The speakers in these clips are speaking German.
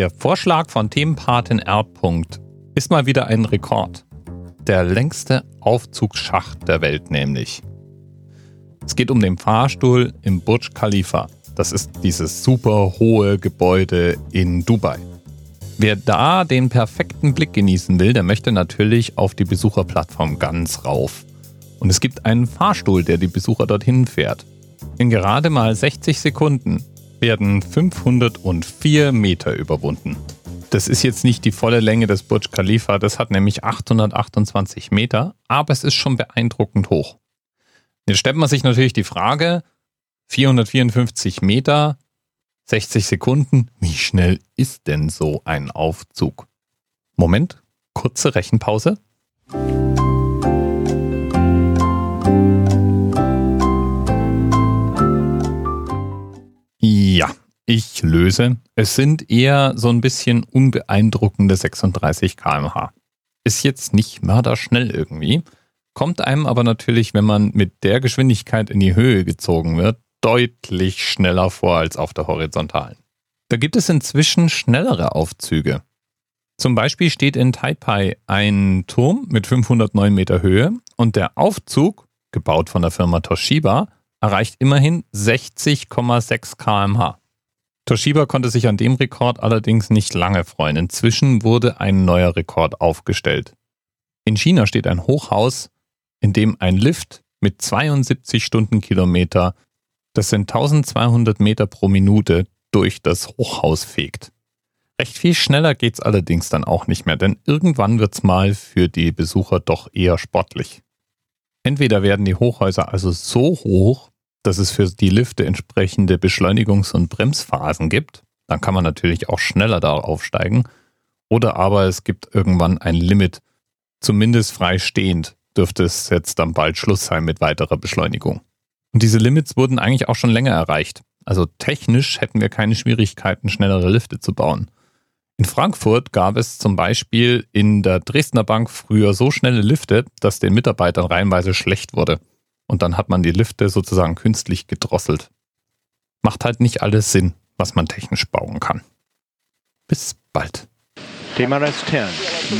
Der Vorschlag von Themenpatin R. ist mal wieder ein Rekord. Der längste Aufzugsschacht der Welt nämlich. Es geht um den Fahrstuhl im Burj Khalifa. Das ist dieses super hohe Gebäude in Dubai. Wer da den perfekten Blick genießen will, der möchte natürlich auf die Besucherplattform ganz rauf. Und es gibt einen Fahrstuhl, der die Besucher dorthin fährt. In gerade mal 60 Sekunden werden 504 Meter überwunden. Das ist jetzt nicht die volle Länge des Burj Khalifa, das hat nämlich 828 Meter, aber es ist schon beeindruckend hoch. Jetzt stellt man sich natürlich die Frage, 454 Meter, 60 Sekunden, wie schnell ist denn so ein Aufzug? Moment, kurze Rechenpause. Ich löse. Es sind eher so ein bisschen unbeeindruckende 36 km/h. Ist jetzt nicht mörderschnell irgendwie, kommt einem aber natürlich, wenn man mit der Geschwindigkeit in die Höhe gezogen wird, deutlich schneller vor als auf der horizontalen. Da gibt es inzwischen schnellere Aufzüge. Zum Beispiel steht in Taipei ein Turm mit 509 Meter Höhe und der Aufzug, gebaut von der Firma Toshiba, erreicht immerhin 60,6 kmh. Toshiba konnte sich an dem Rekord allerdings nicht lange freuen. Inzwischen wurde ein neuer Rekord aufgestellt. In China steht ein Hochhaus, in dem ein Lift mit 72 Stundenkilometer das sind 1200 Meter pro Minute, durch das Hochhaus fegt. Recht viel schneller geht's allerdings dann auch nicht mehr, denn irgendwann wird's mal für die Besucher doch eher sportlich. Entweder werden die Hochhäuser also so hoch, dass es für die Lifte entsprechende Beschleunigungs- und Bremsphasen gibt, dann kann man natürlich auch schneller darauf aufsteigen, oder aber es gibt irgendwann ein Limit, zumindest freistehend dürfte es jetzt dann bald Schluss sein mit weiterer Beschleunigung. Und diese Limits wurden eigentlich auch schon länger erreicht. Also technisch hätten wir keine Schwierigkeiten, schnellere Lifte zu bauen. In Frankfurt gab es zum Beispiel in der Dresdner Bank früher so schnelle Lifte, dass den Mitarbeitern reihenweise schlecht wurde. Und dann hat man die Lifte sozusagen künstlich gedrosselt. Macht halt nicht alles Sinn, was man technisch bauen kann. Bis bald. TMRS 10,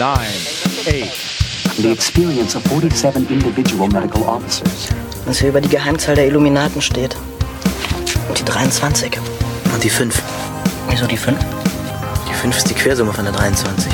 9, 8, the experience of 47 individual medical officers. Was hier über die Geheimzahl der Illuminaten steht. Und die 23. Und die 5. Wieso die 5? Die 5 ist die Quersumme von der 23.